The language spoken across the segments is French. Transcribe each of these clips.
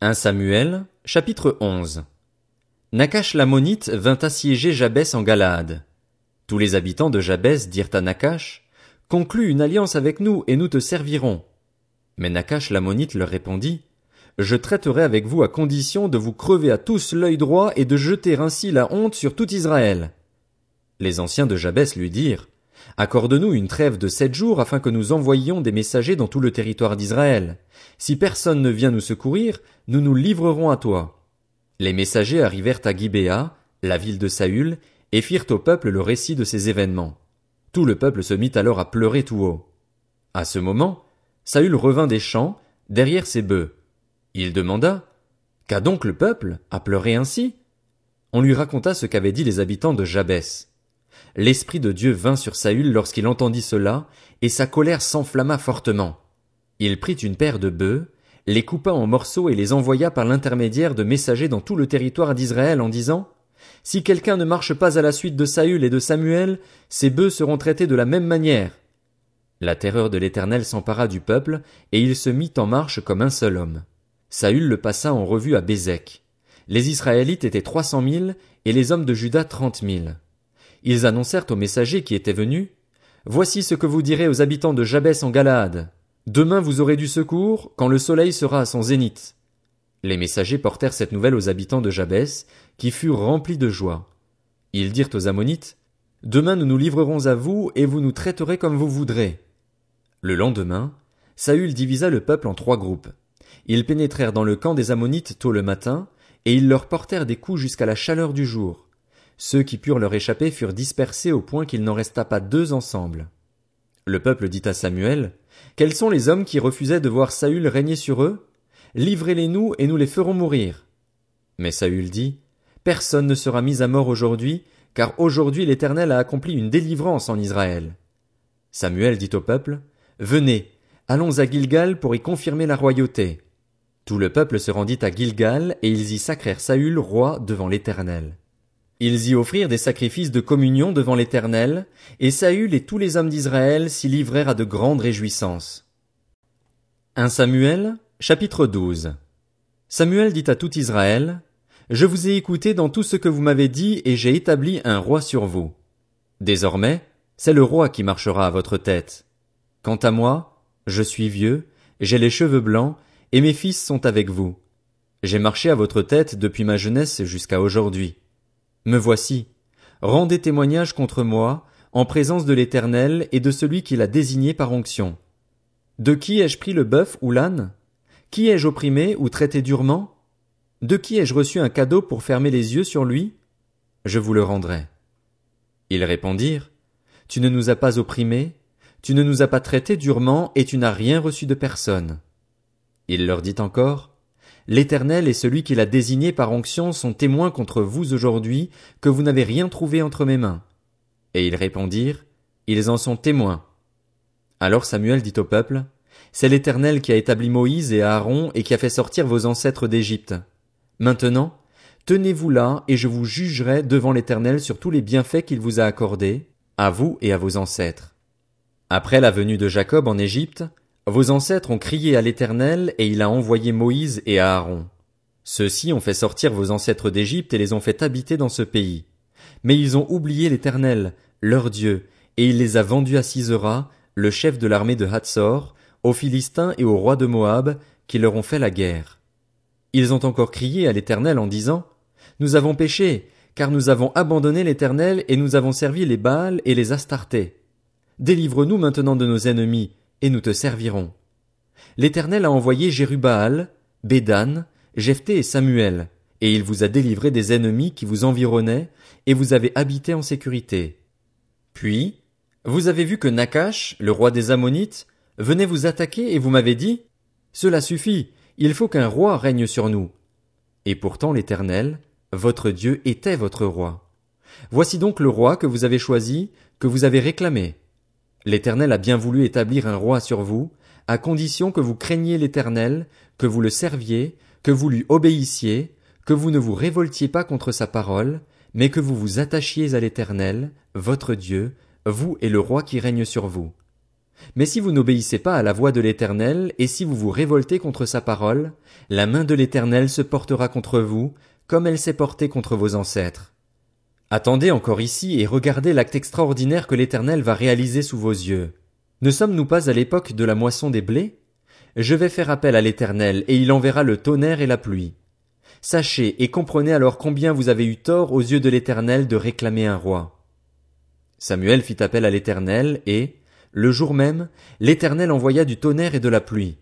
1 Samuel, chapitre 11 Nakash l'ammonite vint assiéger Jabès en Galaad. Tous les habitants de Jabès dirent à Nakash, Conclus une alliance avec nous et nous te servirons. Mais Nakash l'ammonite leur répondit, Je traiterai avec vous à condition de vous crever à tous l'œil droit et de jeter ainsi la honte sur tout Israël. Les anciens de Jabès lui dirent, Accorde-nous une trêve de sept jours afin que nous envoyions des messagers dans tout le territoire d'Israël. Si personne ne vient nous secourir, nous nous livrerons à toi. Les messagers arrivèrent à Gibéa, la ville de Saül, et firent au peuple le récit de ces événements. Tout le peuple se mit alors à pleurer tout haut. À ce moment, Saül revint des champs, derrière ses bœufs. Il demanda, Qu'a donc le peuple à pleurer ainsi? On lui raconta ce qu'avaient dit les habitants de Jabès l'Esprit de Dieu vint sur Saül lorsqu'il entendit cela, et sa colère s'enflamma fortement. Il prit une paire de bœufs, les coupa en morceaux et les envoya par l'intermédiaire de messagers dans tout le territoire d'Israël en disant, Si quelqu'un ne marche pas à la suite de Saül et de Samuel, ces bœufs seront traités de la même manière. La terreur de l'Éternel s'empara du peuple, et il se mit en marche comme un seul homme. Saül le passa en revue à Bézek. Les Israélites étaient trois cent mille, et les hommes de Juda trente mille ils annoncèrent aux messagers qui étaient venus, Voici ce que vous direz aux habitants de Jabès en Galaad. Demain vous aurez du secours, quand le soleil sera à son zénith. Les messagers portèrent cette nouvelle aux habitants de Jabès, qui furent remplis de joie. Ils dirent aux Ammonites, Demain nous nous livrerons à vous, et vous nous traiterez comme vous voudrez. Le lendemain, Saül divisa le peuple en trois groupes. Ils pénétrèrent dans le camp des Ammonites tôt le matin, et ils leur portèrent des coups jusqu'à la chaleur du jour. Ceux qui purent leur échapper furent dispersés au point qu'il n'en resta pas deux ensemble. Le peuple dit à Samuel, Quels sont les hommes qui refusaient de voir Saül régner sur eux? Livrez-les nous et nous les ferons mourir. Mais Saül dit, Personne ne sera mis à mort aujourd'hui, car aujourd'hui l'Éternel a accompli une délivrance en Israël. Samuel dit au peuple, Venez, allons à Gilgal pour y confirmer la royauté. Tout le peuple se rendit à Gilgal, et ils y sacrèrent Saül roi devant l'Éternel. Ils y offrirent des sacrifices de communion devant l'Éternel, et Saül et tous les hommes d'Israël s'y livrèrent à de grandes réjouissances. 1 Samuel, chapitre 12 Samuel dit à tout Israël, Je vous ai écouté dans tout ce que vous m'avez dit et j'ai établi un roi sur vous. Désormais, c'est le roi qui marchera à votre tête. Quant à moi, je suis vieux, j'ai les cheveux blancs, et mes fils sont avec vous. J'ai marché à votre tête depuis ma jeunesse jusqu'à aujourd'hui. Me voici. Rendez témoignage contre moi, en présence de l'Éternel et de celui qui l'a désigné par onction. De qui ai-je pris le bœuf ou l'âne? Qui ai-je opprimé ou traité durement? De qui ai-je reçu un cadeau pour fermer les yeux sur lui? Je vous le rendrai. Ils répondirent, Tu ne nous as pas opprimés, tu ne nous as pas traités durement et tu n'as rien reçu de personne. Il leur dit encore, L'Éternel et celui qui l'a désigné par onction sont témoins contre vous aujourd'hui que vous n'avez rien trouvé entre mes mains. Et ils répondirent, Ils en sont témoins. Alors Samuel dit au peuple, C'est l'Éternel qui a établi Moïse et Aaron et qui a fait sortir vos ancêtres d'Égypte. Maintenant, tenez-vous là et je vous jugerai devant l'Éternel sur tous les bienfaits qu'il vous a accordés, à vous et à vos ancêtres. Après la venue de Jacob en Égypte, vos ancêtres ont crié à l'Éternel, et il a envoyé Moïse et Aaron. Ceux-ci ont fait sortir vos ancêtres d'Égypte et les ont fait habiter dans ce pays. Mais ils ont oublié l'Éternel, leur Dieu, et il les a vendus à Sisera, le chef de l'armée de Hatzor, aux Philistins et aux rois de Moab, qui leur ont fait la guerre. Ils ont encore crié à l'Éternel en disant, Nous avons péché, car nous avons abandonné l'Éternel et nous avons servi les Baals et les Astartés. Délivre-nous maintenant de nos ennemis, et nous te servirons. L'Éternel a envoyé Jérubaal, Bédan, Jephthé et Samuel, et il vous a délivré des ennemis qui vous environnaient, et vous avez habité en sécurité. Puis, vous avez vu que Nakash, le roi des Ammonites, venait vous attaquer et vous m'avez dit, Cela suffit, il faut qu'un roi règne sur nous. Et pourtant l'Éternel, votre Dieu était votre roi. Voici donc le roi que vous avez choisi, que vous avez réclamé. L'Éternel a bien voulu établir un roi sur vous, à condition que vous craigniez l'Éternel, que vous le serviez, que vous lui obéissiez, que vous ne vous révoltiez pas contre sa parole, mais que vous vous attachiez à l'Éternel, votre Dieu, vous et le roi qui règne sur vous. Mais si vous n'obéissez pas à la voix de l'Éternel, et si vous vous révoltez contre sa parole, la main de l'Éternel se portera contre vous, comme elle s'est portée contre vos ancêtres. Attendez encore ici et regardez l'acte extraordinaire que l'Éternel va réaliser sous vos yeux. Ne sommes-nous pas à l'époque de la moisson des blés? Je vais faire appel à l'Éternel, et il enverra le tonnerre et la pluie. Sachez et comprenez alors combien vous avez eu tort aux yeux de l'Éternel de réclamer un roi. Samuel fit appel à l'Éternel, et, le jour même, l'Éternel envoya du tonnerre et de la pluie.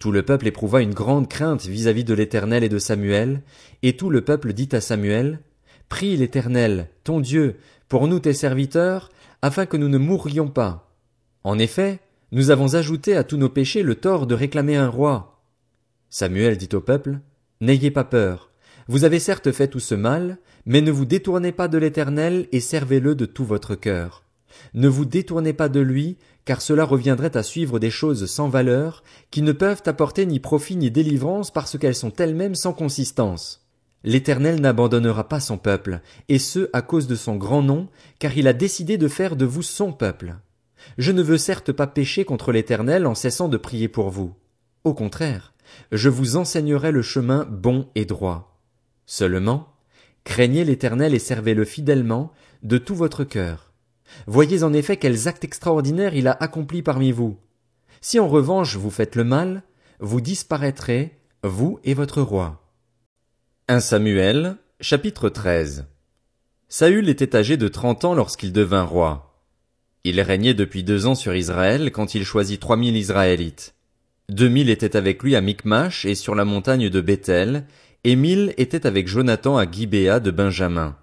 Tout le peuple éprouva une grande crainte vis-à-vis de l'Éternel et de Samuel, et tout le peuple dit à Samuel, Prie l'Éternel, ton Dieu, pour nous tes serviteurs, afin que nous ne mourrions pas. En effet, nous avons ajouté à tous nos péchés le tort de réclamer un roi. Samuel dit au peuple, N'ayez pas peur. Vous avez certes fait tout ce mal, mais ne vous détournez pas de l'Éternel et servez-le de tout votre cœur. Ne vous détournez pas de lui, car cela reviendrait à suivre des choses sans valeur, qui ne peuvent apporter ni profit ni délivrance parce qu'elles sont elles-mêmes sans consistance. L'Éternel n'abandonnera pas son peuple, et ce à cause de son grand nom, car il a décidé de faire de vous son peuple. Je ne veux certes pas pécher contre l'Éternel en cessant de prier pour vous. Au contraire, je vous enseignerai le chemin bon et droit. Seulement, craignez l'Éternel et servez-le fidèlement, de tout votre cœur. Voyez en effet quels actes extraordinaires il a accomplis parmi vous. Si en revanche vous faites le mal, vous disparaîtrez, vous et votre roi. 1 Samuel, chapitre 13 Saül était âgé de trente ans lorsqu'il devint roi. Il régnait depuis deux ans sur Israël quand il choisit trois mille Israélites. Deux mille étaient avec lui à Micmash et sur la montagne de Bethel, et mille étaient avec Jonathan à Gibéa de Benjamin.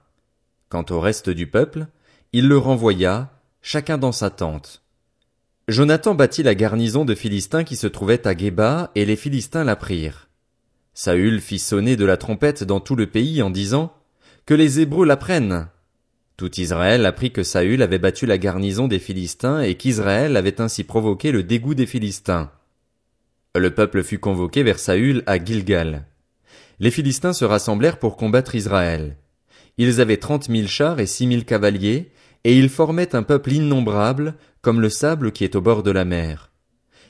Quant au reste du peuple, il le renvoya, chacun dans sa tente. Jonathan bâtit la garnison de Philistins qui se trouvait à Geba, et les Philistins la prirent. Saül fit sonner de la trompette dans tout le pays en disant, Que les Hébreux la prennent. Tout Israël apprit que Saül avait battu la garnison des Philistins et qu'Israël avait ainsi provoqué le dégoût des Philistins. Le peuple fut convoqué vers Saül à Gilgal. Les Philistins se rassemblèrent pour combattre Israël. Ils avaient trente mille chars et six mille cavaliers, et ils formaient un peuple innombrable, comme le sable qui est au bord de la mer.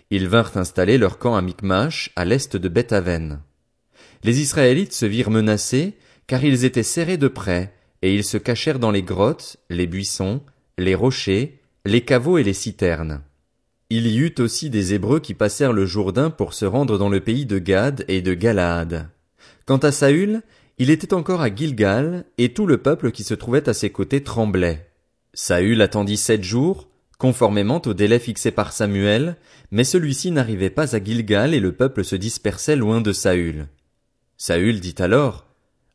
Ils vinrent installer leur camp à Micmash, à l'est de Bethaven. Les Israélites se virent menacés, car ils étaient serrés de près, et ils se cachèrent dans les grottes, les buissons, les rochers, les caveaux et les citernes. Il y eut aussi des Hébreux qui passèrent le Jourdain pour se rendre dans le pays de Gad et de Galaad. Quant à Saül, il était encore à Gilgal, et tout le peuple qui se trouvait à ses côtés tremblait. Saül attendit sept jours, conformément au délai fixé par Samuel, mais celui-ci n'arrivait pas à Gilgal et le peuple se dispersait loin de Saül. Saül dit alors,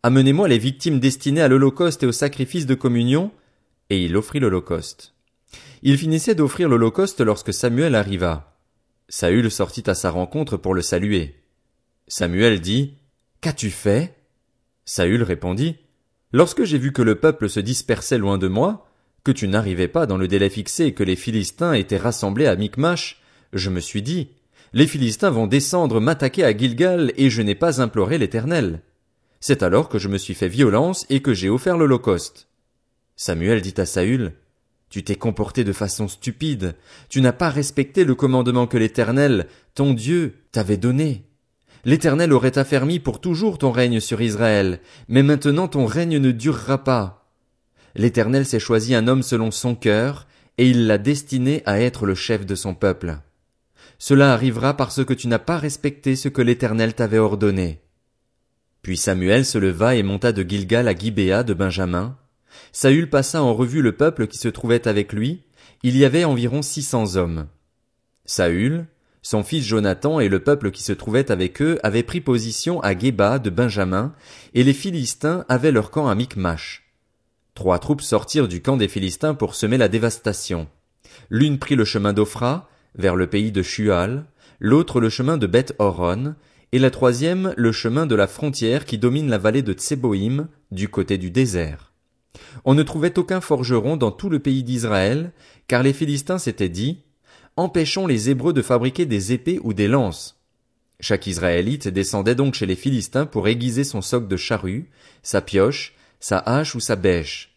Amenez-moi les victimes destinées à l'holocauste et au sacrifice de communion, et il offrit l'holocauste. Il finissait d'offrir l'holocauste lorsque Samuel arriva. Saül sortit à sa rencontre pour le saluer. Samuel dit, Qu'as-tu fait? Saül répondit, Lorsque j'ai vu que le peuple se dispersait loin de moi, que tu n'arrivais pas dans le délai fixé et que les Philistins étaient rassemblés à Micmash, je me suis dit, les Philistins vont descendre m'attaquer à Gilgal et je n'ai pas imploré l'Éternel. C'est alors que je me suis fait violence et que j'ai offert l'Holocauste. Samuel dit à Saül, Tu t'es comporté de façon stupide, tu n'as pas respecté le commandement que l'Éternel, ton Dieu, t'avait donné. L'Éternel aurait affermi pour toujours ton règne sur Israël, mais maintenant ton règne ne durera pas. L'Éternel s'est choisi un homme selon son cœur, et il l'a destiné à être le chef de son peuple. Cela arrivera parce que tu n'as pas respecté ce que l'Éternel t'avait ordonné. Puis Samuel se leva et monta de Gilgal à Gibéa de Benjamin. Saül passa en revue le peuple qui se trouvait avec lui. Il y avait environ six cents hommes. Saül, son fils Jonathan et le peuple qui se trouvait avec eux avaient pris position à Geba de Benjamin, et les Philistins avaient leur camp à Micmash. Trois troupes sortirent du camp des Philistins pour semer la dévastation. L'une prit le chemin d'Ophra, vers le pays de Shual, l'autre le chemin de Beth Horon, et la troisième le chemin de la frontière qui domine la vallée de Tseboïm, du côté du désert. On ne trouvait aucun forgeron dans tout le pays d'Israël, car les Philistins s'étaient dit, empêchons les Hébreux de fabriquer des épées ou des lances. Chaque Israélite descendait donc chez les Philistins pour aiguiser son soc de charrue, sa pioche, sa hache ou sa bêche.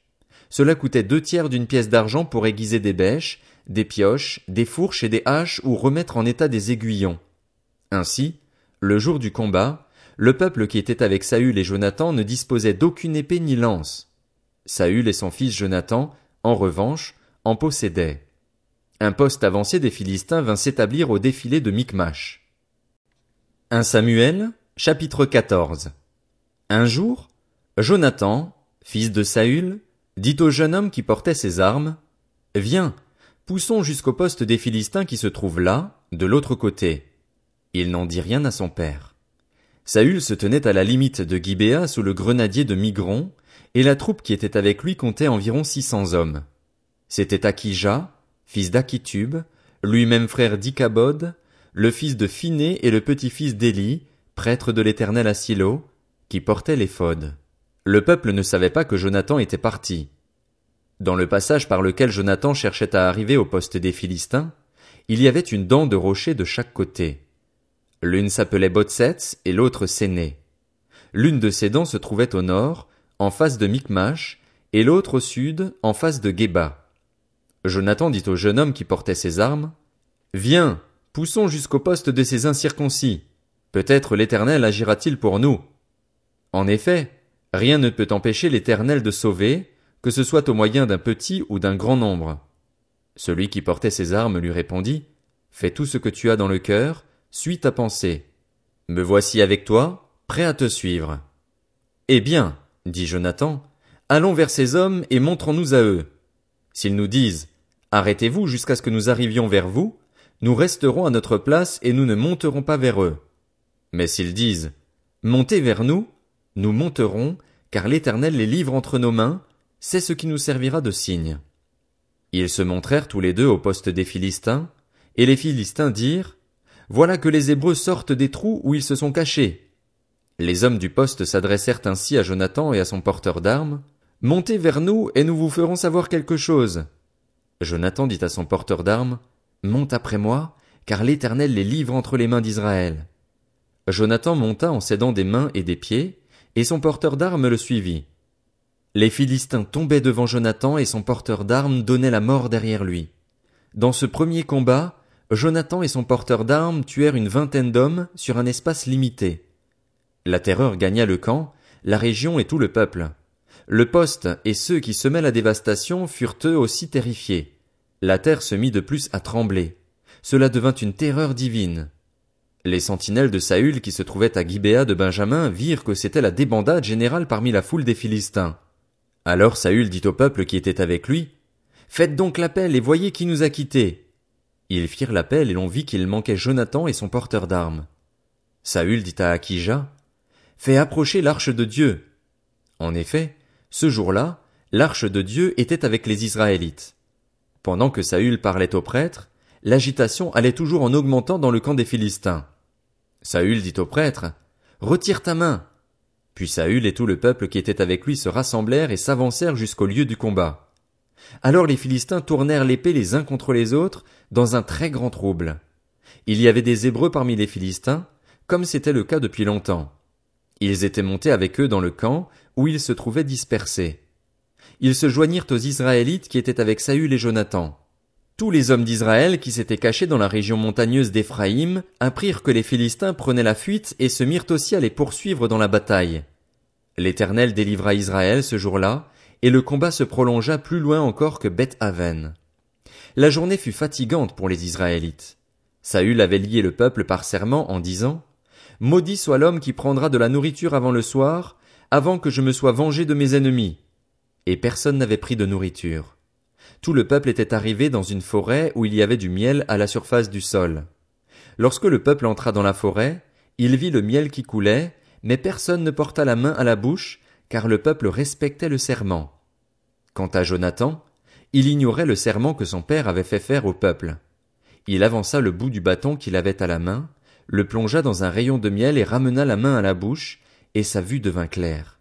Cela coûtait deux tiers d'une pièce d'argent pour aiguiser des bêches, des pioches, des fourches et des haches ou remettre en état des aiguillons. Ainsi, le jour du combat, le peuple qui était avec Saül et Jonathan ne disposait d'aucune épée ni lance. Saül et son fils Jonathan, en revanche, en possédaient. Un poste avancé des Philistins vint s'établir au défilé de Micmash. 1 Samuel, chapitre 14. Un jour, Jonathan, fils de Saül, dit au jeune homme qui portait ses armes, Viens, poussons jusqu'au poste des Philistins qui se trouve là, de l'autre côté. Il n'en dit rien à son père. Saül se tenait à la limite de Gibéa sous le grenadier de Migron, et la troupe qui était avec lui comptait environ six cents hommes. C'était Akija, fils d'Akitub, lui-même frère d'Ikabod, le fils de Phiné et le petit-fils d'Élie, prêtre de l'Éternel à Silo, qui portaient l'éphod. Le peuple ne savait pas que Jonathan était parti. Dans le passage par lequel Jonathan cherchait à arriver au poste des Philistins, il y avait une dent de rocher de chaque côté. L'une s'appelait Botsets et l'autre Séné. L'une de ces dents se trouvait au nord, en face de Micmash, et l'autre au sud, en face de Geba. Jonathan dit au jeune homme qui portait ses armes, Viens, poussons jusqu'au poste de ces incirconcis. Peut-être l'Éternel agira-t-il pour nous. En effet, rien ne peut empêcher l'Éternel de sauver, que ce soit au moyen d'un petit ou d'un grand nombre. Celui qui portait ses armes lui répondit, Fais tout ce que tu as dans le cœur, suis ta pensée. Me voici avec toi, prêt à te suivre. Eh bien, dit Jonathan, allons vers ces hommes et montrons-nous à eux. S'ils nous disent, arrêtez-vous jusqu'à ce que nous arrivions vers vous, nous resterons à notre place et nous ne monterons pas vers eux. Mais s'ils disent, montez vers nous, nous monterons, car l'Éternel les livre entre nos mains, c'est ce qui nous servira de signe. Ils se montrèrent tous les deux au poste des Philistins, et les Philistins dirent, voilà que les Hébreux sortent des trous où ils se sont cachés. Les hommes du poste s'adressèrent ainsi à Jonathan et à son porteur d'armes. Montez vers nous et nous vous ferons savoir quelque chose. Jonathan dit à son porteur d'armes, Monte après moi, car l'Éternel les livre entre les mains d'Israël. Jonathan monta en s'aidant des mains et des pieds, et son porteur d'armes le suivit. Les Philistins tombaient devant Jonathan et son porteur d'armes donnait la mort derrière lui. Dans ce premier combat, Jonathan et son porteur d'armes tuèrent une vingtaine d'hommes sur un espace limité. La terreur gagna le camp, la région et tout le peuple. Le poste et ceux qui semaient la dévastation furent eux aussi terrifiés. La terre se mit de plus à trembler. Cela devint une terreur divine. Les sentinelles de Saül qui se trouvaient à Gibéa de Benjamin virent que c'était la débandade générale parmi la foule des Philistins. Alors Saül dit au peuple qui était avec lui, Faites donc l'appel et voyez qui nous a quittés. Ils firent l'appel et l'on vit qu'il manquait Jonathan et son porteur d'armes. Saül dit à Akija, Fais approcher l'arche de Dieu. En effet, ce jour-là, l'arche de Dieu était avec les Israélites. Pendant que Saül parlait au prêtre, l'agitation allait toujours en augmentant dans le camp des Philistins. Saül dit au prêtre, Retire ta main. Puis Saül et tout le peuple qui était avec lui se rassemblèrent et s'avancèrent jusqu'au lieu du combat. Alors les Philistins tournèrent l'épée les uns contre les autres, dans un très grand trouble. Il y avait des Hébreux parmi les Philistins, comme c'était le cas depuis longtemps. Ils étaient montés avec eux dans le camp, où ils se trouvaient dispersés. Ils se joignirent aux Israélites qui étaient avec Saül et Jonathan. Tous les hommes d'Israël qui s'étaient cachés dans la région montagneuse d'Éphraïm apprirent que les Philistins prenaient la fuite et se mirent aussi à les poursuivre dans la bataille. L'Éternel délivra Israël ce jour-là, et le combat se prolongea plus loin encore que Beth Aven. La journée fut fatigante pour les Israélites. Saül avait lié le peuple par serment en disant, Maudit soit l'homme qui prendra de la nourriture avant le soir, avant que je me sois vengé de mes ennemis. Et personne n'avait pris de nourriture. Tout le peuple était arrivé dans une forêt où il y avait du miel à la surface du sol. Lorsque le peuple entra dans la forêt, il vit le miel qui coulait, mais personne ne porta la main à la bouche, car le peuple respectait le serment. Quant à Jonathan, il ignorait le serment que son père avait fait faire au peuple. Il avança le bout du bâton qu'il avait à la main, le plongea dans un rayon de miel et ramena la main à la bouche, et sa vue devint claire.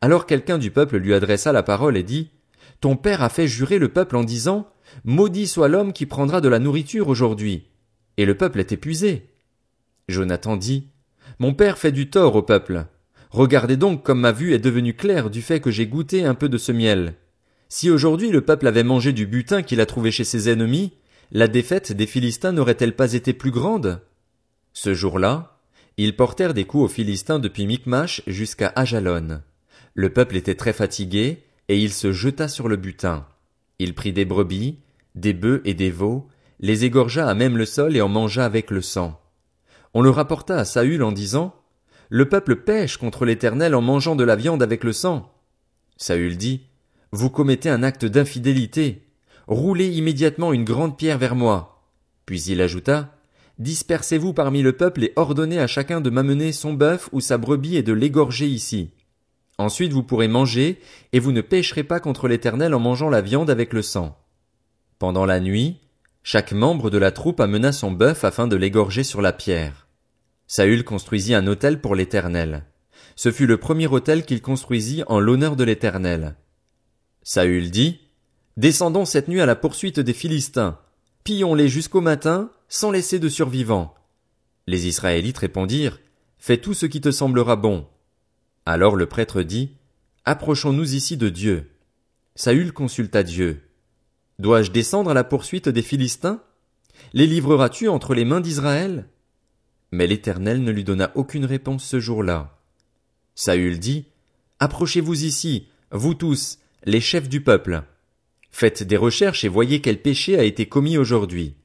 Alors quelqu'un du peuple lui adressa la parole et dit, Ton père a fait jurer le peuple en disant, Maudit soit l'homme qui prendra de la nourriture aujourd'hui. Et le peuple est épuisé. Jonathan dit, Mon père fait du tort au peuple. Regardez donc comme ma vue est devenue claire du fait que j'ai goûté un peu de ce miel. Si aujourd'hui le peuple avait mangé du butin qu'il a trouvé chez ses ennemis, la défaite des Philistins n'aurait-elle pas été plus grande? Ce jour-là, ils portèrent des coups aux Philistins depuis Micmash jusqu'à Ajalon. Le peuple était très fatigué, et il se jeta sur le butin. Il prit des brebis, des bœufs et des veaux, les égorgea à même le sol et en mangea avec le sang. On le rapporta à Saül en disant, Le peuple pêche contre l'Éternel en mangeant de la viande avec le sang. Saül dit, Vous commettez un acte d'infidélité. Roulez immédiatement une grande pierre vers moi. Puis il ajouta, Dispersez-vous parmi le peuple et ordonnez à chacun de m'amener son bœuf ou sa brebis et de l'égorger ici. Ensuite vous pourrez manger, et vous ne pécherez pas contre l'Éternel en mangeant la viande avec le sang. Pendant la nuit, chaque membre de la troupe amena son bœuf afin de l'égorger sur la pierre. Saül construisit un autel pour l'Éternel. Ce fut le premier autel qu'il construisit en l'honneur de l'Éternel. Saül dit, Descendons cette nuit à la poursuite des Philistins. Pillons-les jusqu'au matin, sans laisser de survivants. Les Israélites répondirent, Fais tout ce qui te semblera bon. Alors le prêtre dit, Approchons-nous ici de Dieu. Saül consulta Dieu. Dois-je descendre à la poursuite des Philistins? Les livreras-tu entre les mains d'Israël? Mais l'Éternel ne lui donna aucune réponse ce jour-là. Saül dit, Approchez-vous ici, vous tous, les chefs du peuple. Faites des recherches et voyez quel péché a été commis aujourd'hui.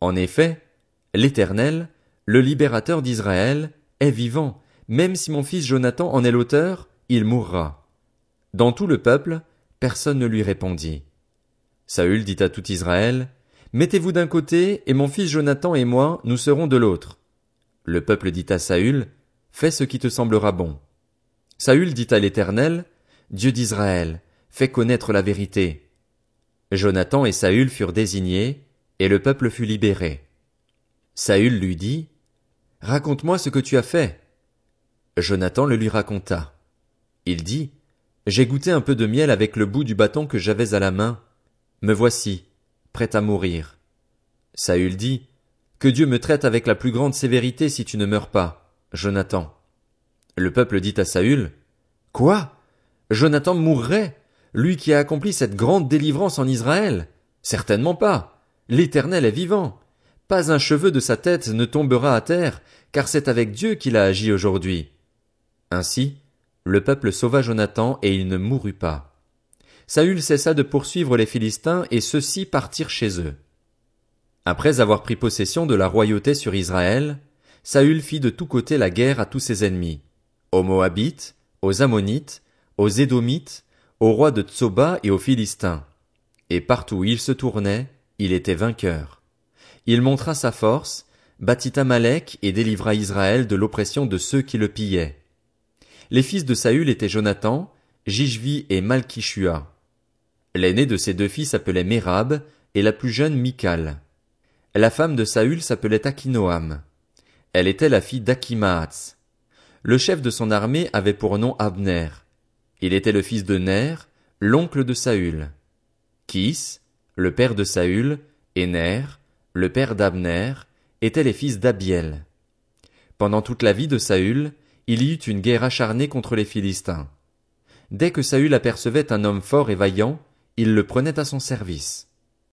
En effet, l'Éternel, le libérateur d'Israël, est vivant, même si mon fils Jonathan en est l'auteur, il mourra. Dans tout le peuple, personne ne lui répondit. Saül dit à tout Israël, Mettez-vous d'un côté, et mon fils Jonathan et moi, nous serons de l'autre. Le peuple dit à Saül, Fais ce qui te semblera bon. Saül dit à l'Éternel, Dieu d'Israël, fais connaître la vérité. Jonathan et Saül furent désignés, et le peuple fut libéré. Saül lui dit, Raconte-moi ce que tu as fait. Jonathan le lui raconta. Il dit, J'ai goûté un peu de miel avec le bout du bâton que j'avais à la main. Me voici, prêt à mourir. Saül dit, Que Dieu me traite avec la plus grande sévérité si tu ne meurs pas, Jonathan. Le peuple dit à Saül, Quoi? Jonathan mourrait, lui qui a accompli cette grande délivrance en Israël? Certainement pas. L'Éternel est vivant. Pas un cheveu de sa tête ne tombera à terre, car c'est avec Dieu qu'il a agi aujourd'hui. Ainsi, le peuple sauva Jonathan et il ne mourut pas. Saül cessa de poursuivre les Philistins et ceux-ci partirent chez eux. Après avoir pris possession de la royauté sur Israël, Saül fit de tous côtés la guerre à tous ses ennemis, aux Moabites, aux Ammonites, aux Édomites, aux rois de Tsoba et aux Philistins. Et partout où il se tournait, il était vainqueur. Il montra sa force, bâtit Amalek et délivra Israël de l'oppression de ceux qui le pillaient. Les fils de Saül étaient Jonathan, Jishvi et Malkishua. L'aîné de ces deux fils s'appelait Mérab, et la plus jeune Michal. La femme de Saül s'appelait Akinoam. Elle était la fille d'Akimaatz. Le chef de son armée avait pour nom Abner. Il était le fils de Ner, l'oncle de Saül. Kis, le père de Saül, et Ner, le père d'Abner, étaient les fils d'Abiel. Pendant toute la vie de Saül, il y eut une guerre acharnée contre les Philistins. Dès que Saül apercevait un homme fort et vaillant, il le prenait à son service.